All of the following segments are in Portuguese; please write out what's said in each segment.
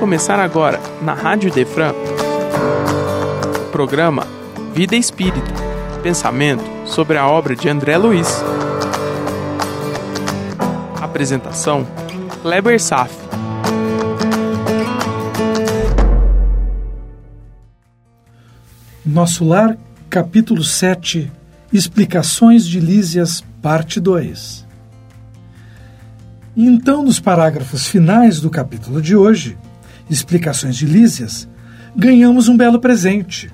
começar agora, na Rádio Defran, programa Vida Espírita Pensamento sobre a obra de André Luiz. Apresentação: Kleber Saf. Nosso Lar, capítulo 7 Explicações de Lísias, parte 2 Então, nos parágrafos finais do capítulo de hoje, Explicações de Lísias, ganhamos um belo presente.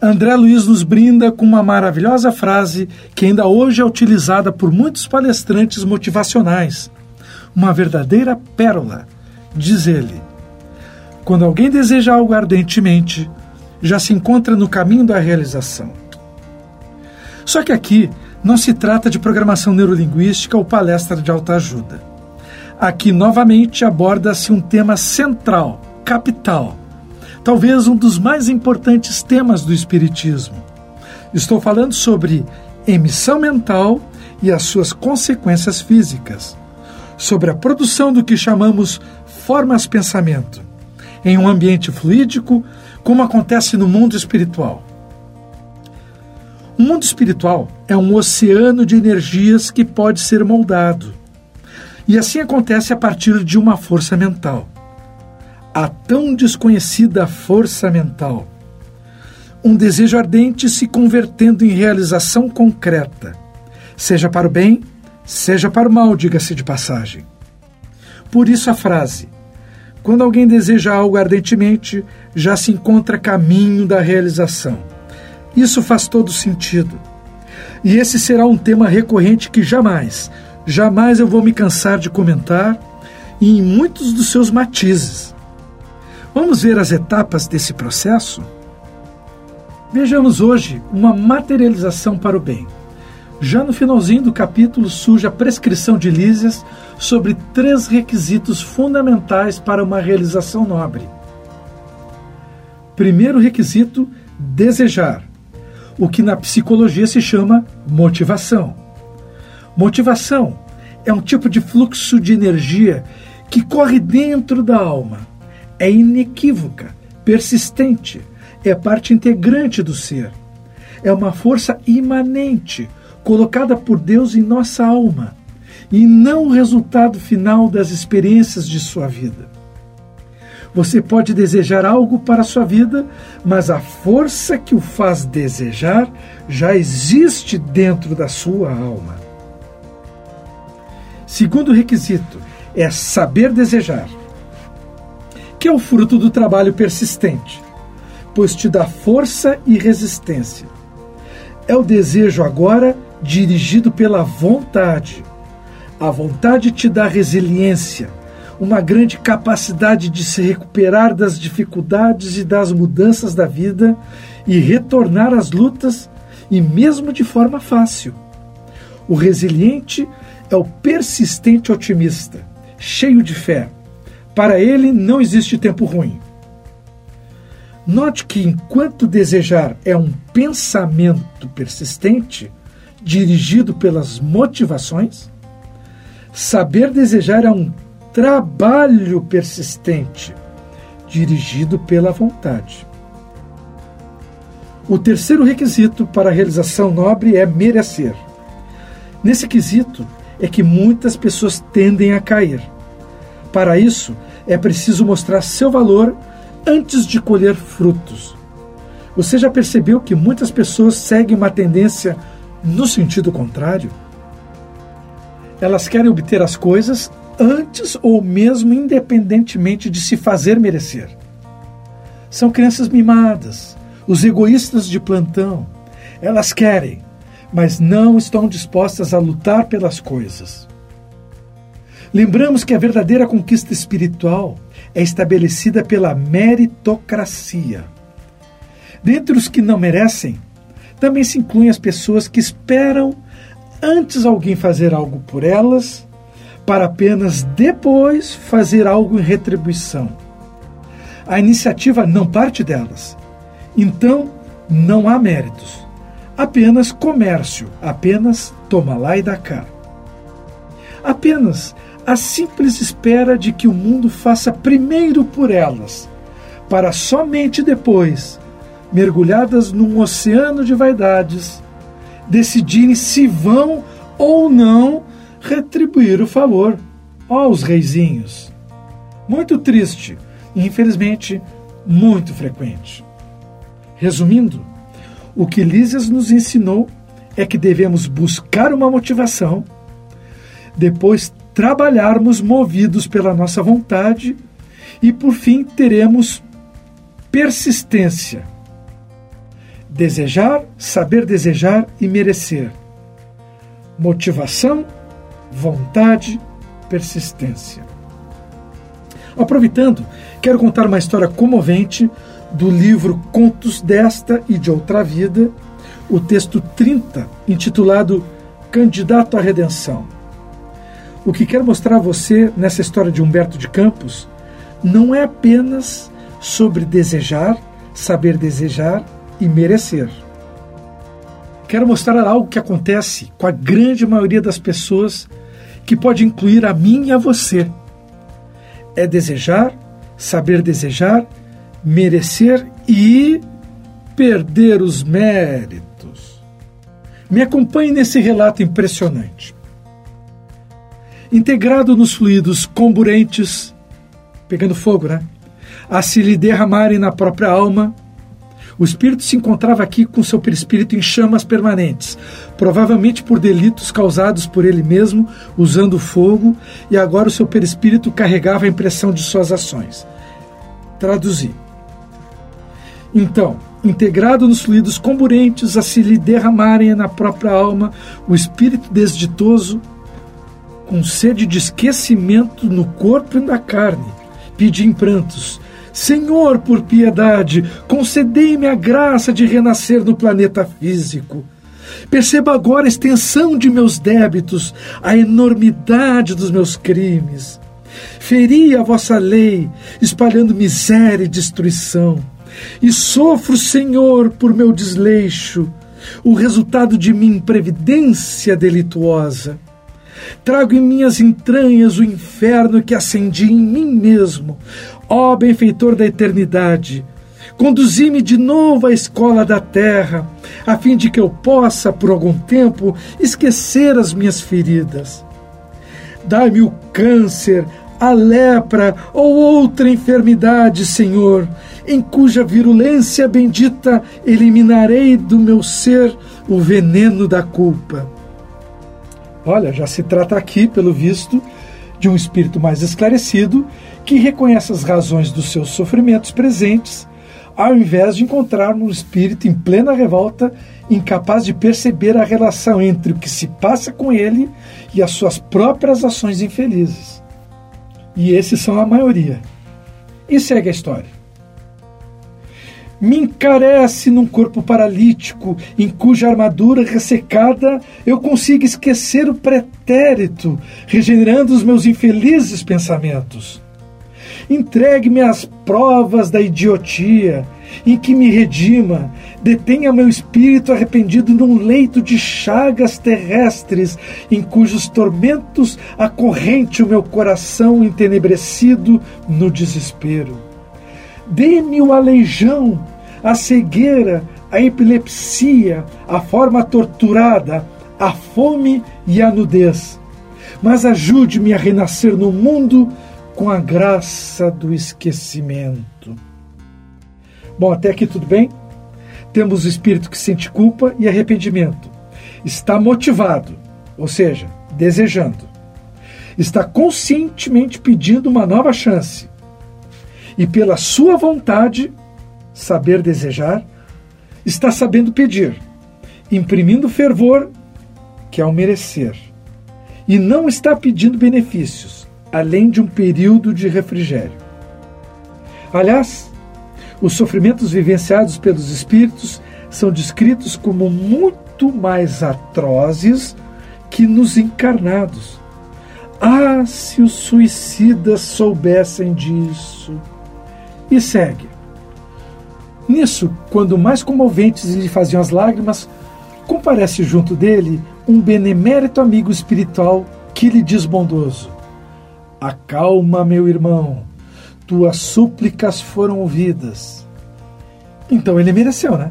André Luiz nos brinda com uma maravilhosa frase que ainda hoje é utilizada por muitos palestrantes motivacionais. Uma verdadeira pérola. Diz ele: Quando alguém deseja algo ardentemente, já se encontra no caminho da realização. Só que aqui não se trata de programação neurolinguística ou palestra de autoajuda. Aqui, novamente, aborda-se um tema central, capital, talvez um dos mais importantes temas do Espiritismo. Estou falando sobre emissão mental e as suas consequências físicas, sobre a produção do que chamamos formas-pensamento, em um ambiente fluídico, como acontece no mundo espiritual. O mundo espiritual é um oceano de energias que pode ser moldado e assim acontece a partir de uma força mental. A tão desconhecida força mental. Um desejo ardente se convertendo em realização concreta, seja para o bem, seja para o mal, diga-se de passagem. Por isso a frase: quando alguém deseja algo ardentemente, já se encontra caminho da realização. Isso faz todo sentido. E esse será um tema recorrente que jamais, jamais eu vou me cansar de comentar em muitos dos seus matizes. Vamos ver as etapas desse processo? Vejamos hoje uma materialização para o bem. Já no finalzinho do capítulo surge a prescrição de Lísias sobre três requisitos fundamentais para uma realização nobre. Primeiro requisito: desejar, o que na psicologia se chama motivação. Motivação é um tipo de fluxo de energia que corre dentro da alma. É inequívoca, persistente, é parte integrante do ser. É uma força imanente, colocada por Deus em nossa alma, e não o resultado final das experiências de sua vida. Você pode desejar algo para a sua vida, mas a força que o faz desejar já existe dentro da sua alma. Segundo requisito é saber desejar, que é o fruto do trabalho persistente, pois te dá força e resistência. É o desejo agora dirigido pela vontade. A vontade te dá resiliência, uma grande capacidade de se recuperar das dificuldades e das mudanças da vida e retornar às lutas, e mesmo de forma fácil. O resiliente é o persistente otimista, cheio de fé. Para ele não existe tempo ruim. Note que enquanto desejar é um pensamento persistente, dirigido pelas motivações, saber desejar é um trabalho persistente, dirigido pela vontade. O terceiro requisito para a realização nobre é merecer. Nesse quesito, é que muitas pessoas tendem a cair. Para isso, é preciso mostrar seu valor antes de colher frutos. Você já percebeu que muitas pessoas seguem uma tendência no sentido contrário? Elas querem obter as coisas antes ou mesmo independentemente de se fazer merecer. São crianças mimadas, os egoístas de plantão. Elas querem, mas não estão dispostas a lutar pelas coisas. Lembramos que a verdadeira conquista espiritual é estabelecida pela meritocracia. Dentre os que não merecem, também se incluem as pessoas que esperam antes alguém fazer algo por elas, para apenas depois fazer algo em retribuição. A iniciativa não parte delas. Então, não há méritos apenas comércio, apenas toma lá e dá cá. apenas a simples espera de que o mundo faça primeiro por elas, para somente depois, mergulhadas num oceano de vaidades, decidirem se vão ou não retribuir o favor aos reizinhos. Muito triste e, infelizmente, muito frequente. Resumindo, o que Lísias nos ensinou é que devemos buscar uma motivação, depois trabalharmos movidos pela nossa vontade e, por fim, teremos persistência. Desejar, saber desejar e merecer. Motivação, vontade, persistência. Aproveitando, quero contar uma história comovente do livro Contos desta e de Outra Vida, o texto 30, intitulado Candidato à Redenção. O que quero mostrar a você nessa história de Humberto de Campos não é apenas sobre desejar, saber desejar e merecer. Quero mostrar algo que acontece com a grande maioria das pessoas, que pode incluir a mim e a você. É desejar, saber desejar, merecer e perder os méritos. Me acompanhe nesse relato impressionante integrado nos fluidos comburentes, pegando fogo, né? A se lhe derramarem na própria alma. O espírito se encontrava aqui com seu perispírito em chamas permanentes, provavelmente por delitos causados por ele mesmo, usando fogo, e agora o seu perispírito carregava a impressão de suas ações. Traduzir. Então, integrado nos fluidos comburentes a se lhe derramarem na própria alma, o espírito desditoso com sede de esquecimento no corpo e na carne, pedi em prantos: Senhor, por piedade, concedei-me a graça de renascer no planeta físico. Perceba agora a extensão de meus débitos, a enormidade dos meus crimes. Feri a vossa lei, espalhando miséria e destruição. E sofro, Senhor, por meu desleixo, o resultado de minha imprevidência delituosa. Trago em minhas entranhas o inferno que acendi em mim mesmo. Ó benfeitor da eternidade, conduzi-me de novo à escola da terra, a fim de que eu possa, por algum tempo, esquecer as minhas feridas. Dai-me o câncer, a lepra ou outra enfermidade, Senhor, em cuja virulência bendita eliminarei do meu ser o veneno da culpa. Olha, já se trata aqui, pelo visto, de um espírito mais esclarecido que reconhece as razões dos seus sofrimentos presentes, ao invés de encontrar um espírito em plena revolta, incapaz de perceber a relação entre o que se passa com ele e as suas próprias ações infelizes. E esses são a maioria. E segue a história me encarece num corpo paralítico, em cuja armadura ressecada eu consigo esquecer o pretérito, regenerando os meus infelizes pensamentos. Entregue-me às provas da idiotia, em que me redima, detenha meu espírito arrependido num leito de chagas terrestres, em cujos tormentos acorrente o meu coração entenebrecido no desespero Dê-me o aleijão, a cegueira, a epilepsia, a forma torturada, a fome e a nudez. Mas ajude-me a renascer no mundo com a graça do esquecimento. Bom, até aqui tudo bem? Temos o espírito que sente culpa e arrependimento. Está motivado, ou seja, desejando. Está conscientemente pedindo uma nova chance e pela sua vontade, saber desejar, está sabendo pedir, imprimindo fervor que é o merecer, e não está pedindo benefícios, além de um período de refrigério. Aliás, os sofrimentos vivenciados pelos espíritos são descritos como muito mais atrozes que nos encarnados. Ah, se os suicidas soubessem disso! e segue. Nisso, quando mais comoventes lhe faziam as lágrimas, comparece junto dele um benemérito amigo espiritual Aquile bondoso: Acalma, meu irmão, tuas súplicas foram ouvidas. Então ele mereceu, né?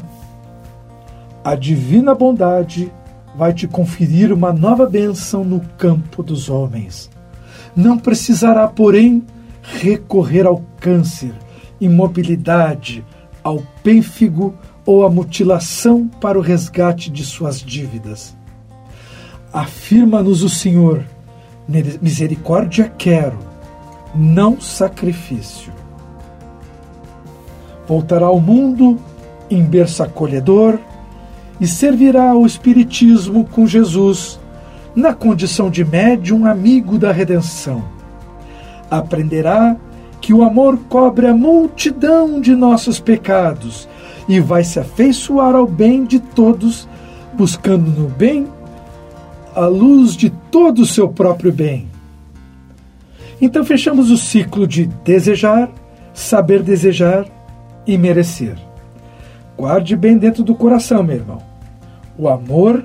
A divina bondade vai te conferir uma nova bênção no campo dos homens. Não precisará, porém, recorrer ao câncer, imobilidade, ao pênfigo ou à mutilação para o resgate de suas dívidas. Afirma-nos o Senhor: misericórdia quero, não sacrifício. Voltará ao mundo em berço acolhedor e servirá ao Espiritismo com Jesus, na condição de médium amigo da redenção. Aprenderá que o amor cobre a multidão de nossos pecados e vai se afeiçoar ao bem de todos, buscando no bem a luz de todo o seu próprio bem. Então fechamos o ciclo de desejar, saber desejar e merecer. Guarde bem dentro do coração, meu irmão. O amor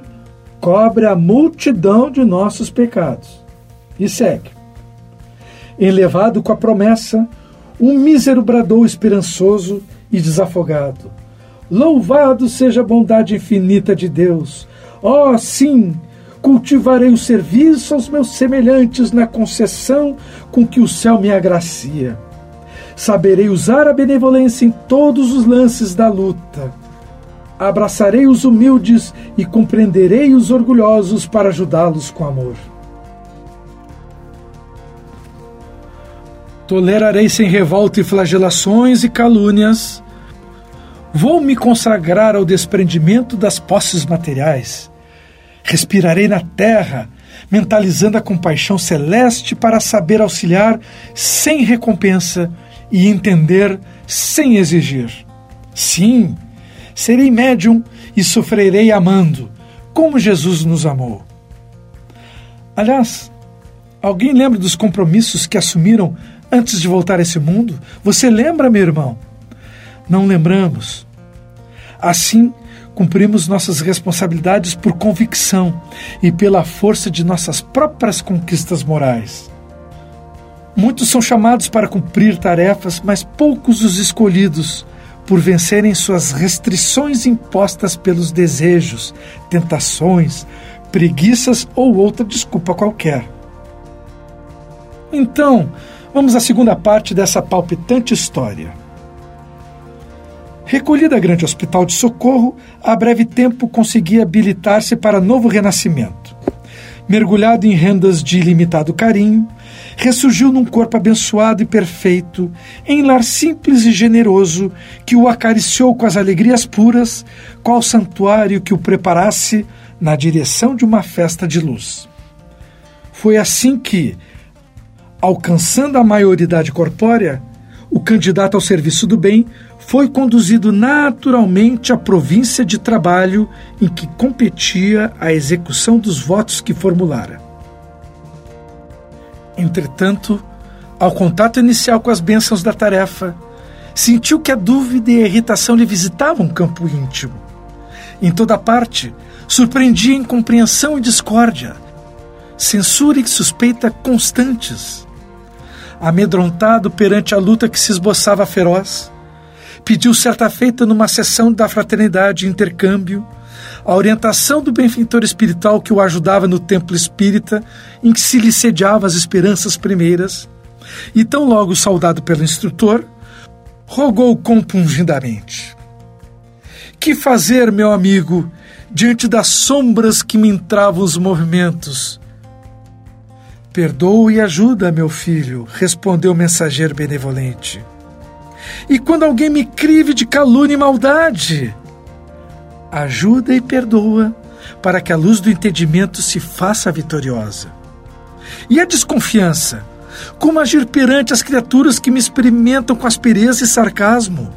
cobre a multidão de nossos pecados. E segue. Enlevado com a promessa, um mísero bradou esperançoso e desafogado. Louvado seja a bondade infinita de Deus! Oh, sim! Cultivarei o serviço aos meus semelhantes na concessão com que o céu me agracia Saberei usar a benevolência em todos os lances da luta. Abraçarei os humildes e compreenderei os orgulhosos para ajudá-los com amor. Tolerarei sem revolta e flagelações e calúnias. Vou me consagrar ao desprendimento das posses materiais. Respirarei na terra, mentalizando a compaixão celeste para saber auxiliar sem recompensa e entender sem exigir. Sim, serei médium e sofrerei amando, como Jesus nos amou. Aliás, alguém lembra dos compromissos que assumiram antes de voltar a esse mundo? Você lembra, meu irmão? Não lembramos. Assim, cumprimos nossas responsabilidades por convicção e pela força de nossas próprias conquistas morais. Muitos são chamados para cumprir tarefas, mas poucos os escolhidos, por vencerem suas restrições impostas pelos desejos, tentações, preguiças ou outra desculpa qualquer. Então, vamos à segunda parte dessa palpitante história. Recolhida a grande hospital de socorro, a breve tempo conseguia habilitar-se para novo renascimento. Mergulhado em rendas de ilimitado carinho, ressurgiu num corpo abençoado e perfeito, em lar simples e generoso, que o acariciou com as alegrias puras, qual santuário que o preparasse na direção de uma festa de luz. Foi assim que, alcançando a maioridade corpórea, o candidato ao serviço do bem foi conduzido naturalmente à província de trabalho em que competia a execução dos votos que formulara. Entretanto, ao contato inicial com as bênçãos da tarefa, sentiu que a dúvida e a irritação lhe visitavam um campo íntimo. Em toda parte, surpreendia incompreensão e discórdia, censura e suspeita constantes. Amedrontado perante a luta que se esboçava feroz, pediu certa feita numa sessão da fraternidade intercâmbio a orientação do benfeitor espiritual que o ajudava no templo espírita, em que se lhe sediava as esperanças primeiras, e tão logo saudado pelo instrutor, rogou compungidamente: Que fazer, meu amigo, diante das sombras que me entravam os movimentos? Perdoa e ajuda, meu filho, respondeu o mensageiro benevolente. E quando alguém me crive de calúnia e maldade? ajuda e perdoa, para que a luz do entendimento se faça vitoriosa. E a desconfiança? Como agir perante as criaturas que me experimentam com aspereza e sarcasmo?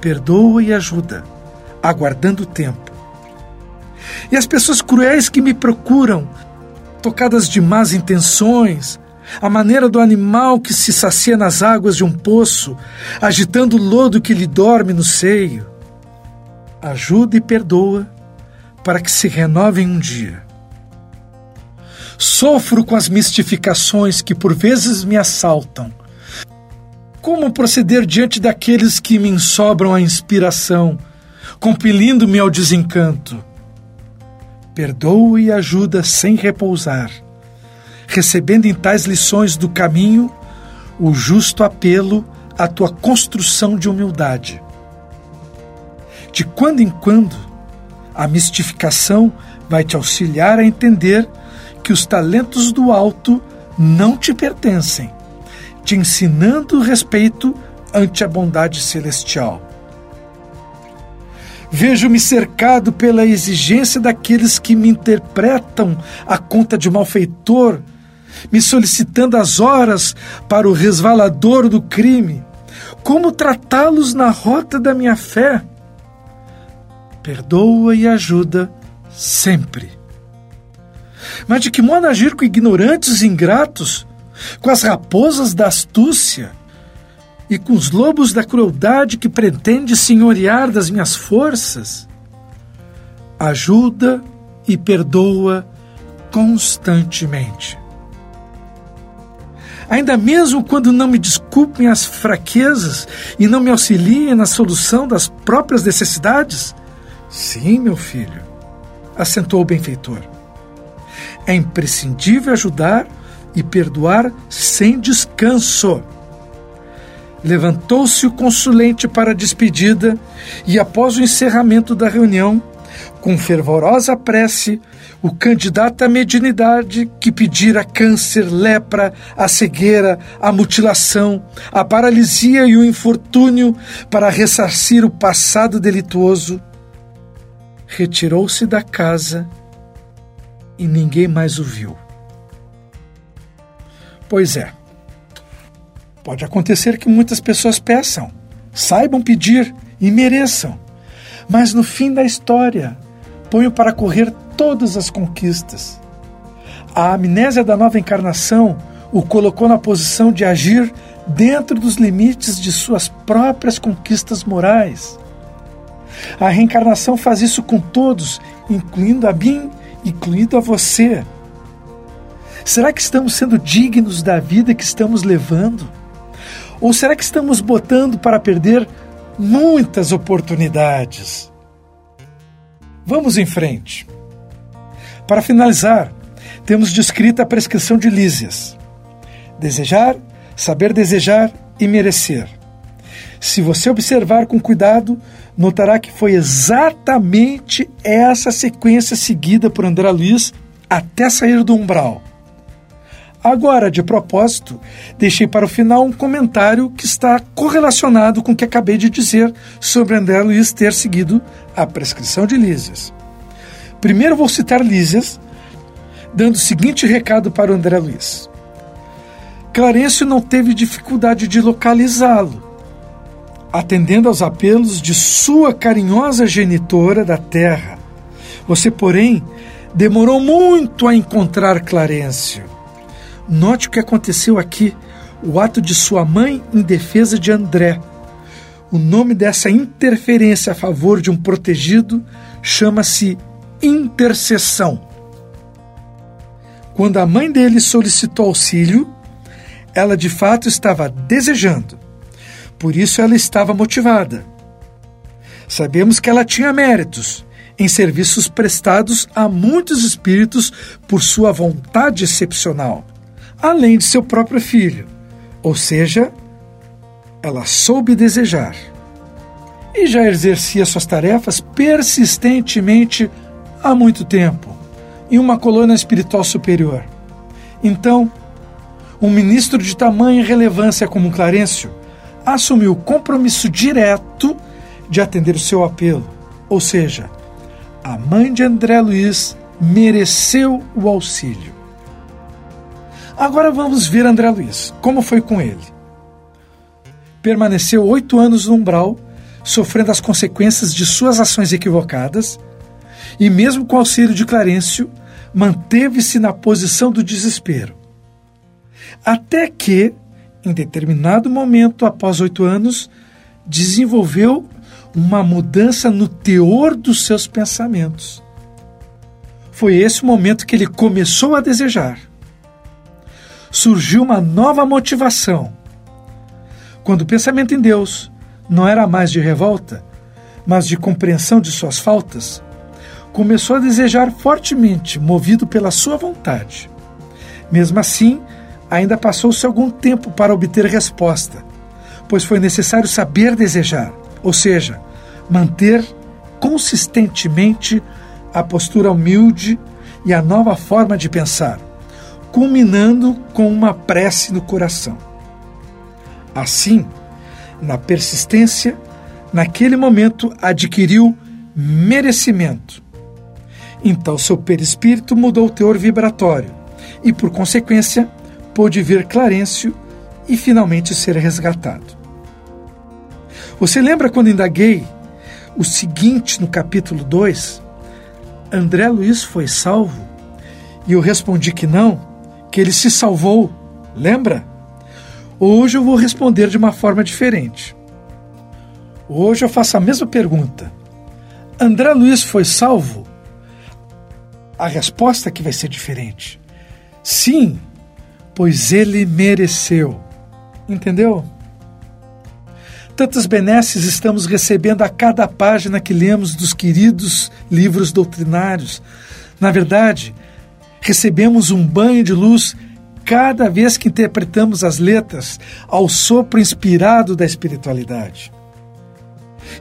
Perdoa e ajuda, aguardando o tempo. E as pessoas cruéis que me procuram, tocadas de más intenções, a maneira do animal que se sacia nas águas de um poço, agitando o lodo que lhe dorme no seio ajuda e perdoa para que se renovem um dia. Sofro com as mistificações que por vezes me assaltam. Como proceder diante daqueles que me ensobram a inspiração, compelindo-me ao desencanto? Perdoa e ajuda sem repousar, recebendo em tais lições do caminho o justo apelo à tua construção de humildade. De quando em quando, a mistificação vai te auxiliar a entender que os talentos do alto não te pertencem, te ensinando respeito ante a bondade celestial. Vejo-me cercado pela exigência daqueles que me interpretam a conta de malfeitor, me solicitando as horas para o resvalador do crime. Como tratá-los na rota da minha fé? Perdoa e ajuda sempre. Mas de que modo agir com ignorantes e ingratos, com as raposas da astúcia e com os lobos da crueldade que pretende senhorear das minhas forças? Ajuda e perdoa constantemente. Ainda mesmo quando não me desculpem as fraquezas e não me auxiliem na solução das próprias necessidades? Sim, meu filho, assentou o benfeitor. É imprescindível ajudar e perdoar sem descanso. Levantou-se o consulente para a despedida e, após o encerramento da reunião, com fervorosa prece, o candidato à mediunidade que pedira câncer, lepra, a cegueira, a mutilação, a paralisia e o infortúnio para ressarcir o passado delituoso, retirou-se da casa e ninguém mais o viu. Pois é. Pode acontecer que muitas pessoas peçam, saibam pedir e mereçam, mas no fim da história ponho para correr todas as conquistas. A amnésia da nova encarnação o colocou na posição de agir dentro dos limites de suas próprias conquistas morais. A reencarnação faz isso com todos, incluindo a mim incluído a você. Será que estamos sendo dignos da vida que estamos levando? Ou será que estamos botando para perder muitas oportunidades? Vamos em frente. Para finalizar, temos descrita a prescrição de Lísias: desejar, saber desejar e merecer. Se você observar com cuidado, notará que foi exatamente essa sequência seguida por André Luiz até sair do umbral. Agora, de propósito, deixei para o final um comentário que está correlacionado com o que acabei de dizer sobre André Luiz ter seguido a prescrição de Lísias. Primeiro vou citar Lísias, dando o seguinte recado para André Luiz. Clarencio não teve dificuldade de localizá-lo atendendo aos apelos de sua carinhosa genitora da terra. Você, porém, demorou muito a encontrar Clarencio. Note o que aconteceu aqui, o ato de sua mãe em defesa de André. O nome dessa interferência a favor de um protegido chama-se intercessão. Quando a mãe dele solicitou auxílio, ela de fato estava desejando por isso ela estava motivada. Sabemos que ela tinha méritos em serviços prestados a muitos espíritos por sua vontade excepcional, além de seu próprio filho. Ou seja, ela soube desejar. E já exercia suas tarefas persistentemente há muito tempo, em uma colônia espiritual superior. Então, um ministro de tamanha relevância como Clarencio assumiu o compromisso direto de atender o seu apelo. Ou seja, a mãe de André Luiz mereceu o auxílio. Agora vamos ver André Luiz. Como foi com ele? Permaneceu oito anos no umbral, sofrendo as consequências de suas ações equivocadas, e mesmo com o auxílio de Clarencio, manteve-se na posição do desespero. Até que, em determinado momento, após oito anos, desenvolveu uma mudança no teor dos seus pensamentos. Foi esse o momento que ele começou a desejar. Surgiu uma nova motivação. Quando o pensamento em Deus não era mais de revolta, mas de compreensão de suas faltas, começou a desejar fortemente, movido pela sua vontade. Mesmo assim, ainda passou-se algum tempo para obter resposta, pois foi necessário saber desejar, ou seja, manter consistentemente a postura humilde e a nova forma de pensar, culminando com uma prece no coração. Assim, na persistência, naquele momento adquiriu merecimento. Então seu perispírito mudou o teor vibratório e, por consequência, pôde ver Clarencio e finalmente ser resgatado. Você lembra quando indaguei o seguinte no capítulo 2? André Luiz foi salvo? E eu respondi que não, que ele se salvou. Lembra? Hoje eu vou responder de uma forma diferente. Hoje eu faço a mesma pergunta. André Luiz foi salvo? A resposta que vai ser diferente. Sim, pois ele mereceu. Entendeu? Tantas benesses estamos recebendo a cada página que lemos dos queridos livros doutrinários. Na verdade, recebemos um banho de luz cada vez que interpretamos as letras ao sopro inspirado da espiritualidade.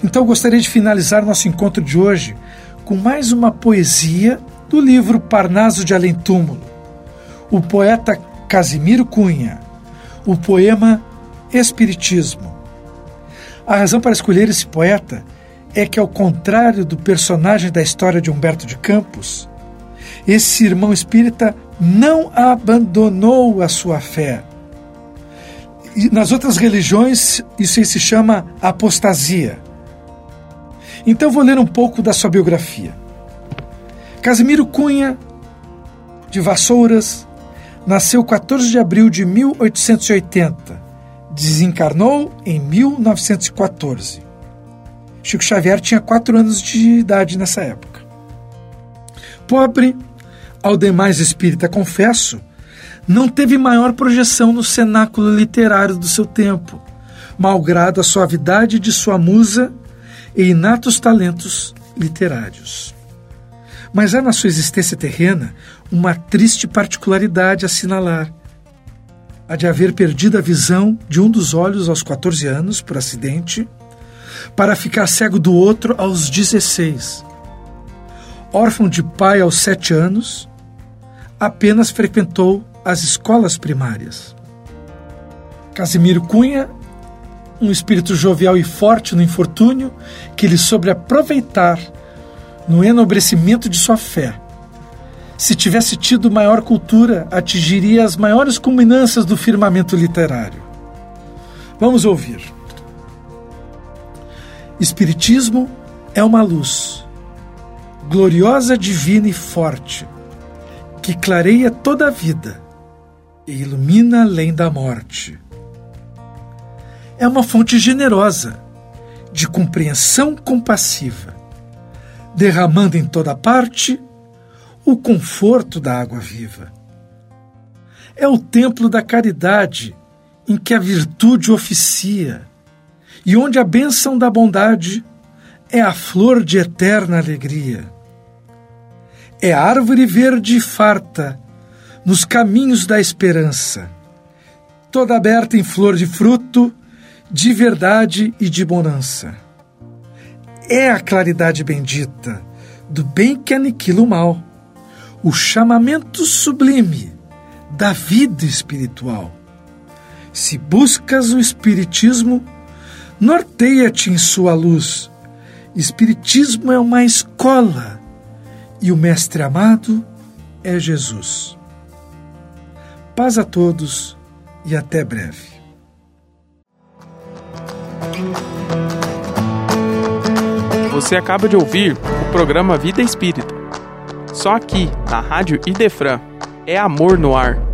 Então gostaria de finalizar nosso encontro de hoje com mais uma poesia do livro Parnaso de Além Túmulo. O poeta Casimiro Cunha, o poema Espiritismo. A razão para escolher esse poeta é que, ao contrário do personagem da história de Humberto de Campos, esse irmão espírita não abandonou a sua fé. E nas outras religiões, isso se chama apostasia. Então vou ler um pouco da sua biografia. Casimiro Cunha, de Vassouras, nasceu 14 de abril de 1880. Desencarnou em 1914. Chico Xavier tinha quatro anos de idade nessa época. Pobre, ao demais espírita confesso, não teve maior projeção no cenáculo literário do seu tempo, malgrado a suavidade de sua musa e inatos talentos literários. Mas há na sua existência terrena uma triste particularidade a assinalar. A de haver perdido a visão de um dos olhos aos 14 anos, por acidente, para ficar cego do outro aos 16. Órfão de pai aos 7 anos, apenas frequentou as escolas primárias. Casimiro Cunha um espírito jovial e forte no infortúnio que lhe sobre aproveitar no enobrecimento de sua fé. Se tivesse tido maior cultura, atingiria as maiores culminâncias do firmamento literário. Vamos ouvir. Espiritismo é uma luz, gloriosa, divina e forte, que clareia toda a vida e ilumina além da morte é uma fonte generosa, de compreensão compassiva, derramando em toda parte o conforto da água viva. É o templo da caridade em que a virtude oficia e onde a bênção da bondade é a flor de eterna alegria. É árvore verde e farta nos caminhos da esperança, toda aberta em flor de fruto de verdade e de bonança. É a claridade bendita do bem que aniquila o mal, o chamamento sublime da vida espiritual. Se buscas o Espiritismo, norteia-te em sua luz. Espiritismo é uma escola e o Mestre amado é Jesus. Paz a todos e até breve. Você acaba de ouvir o programa Vida Espírita. Só aqui, na Rádio Idefran, é amor no ar.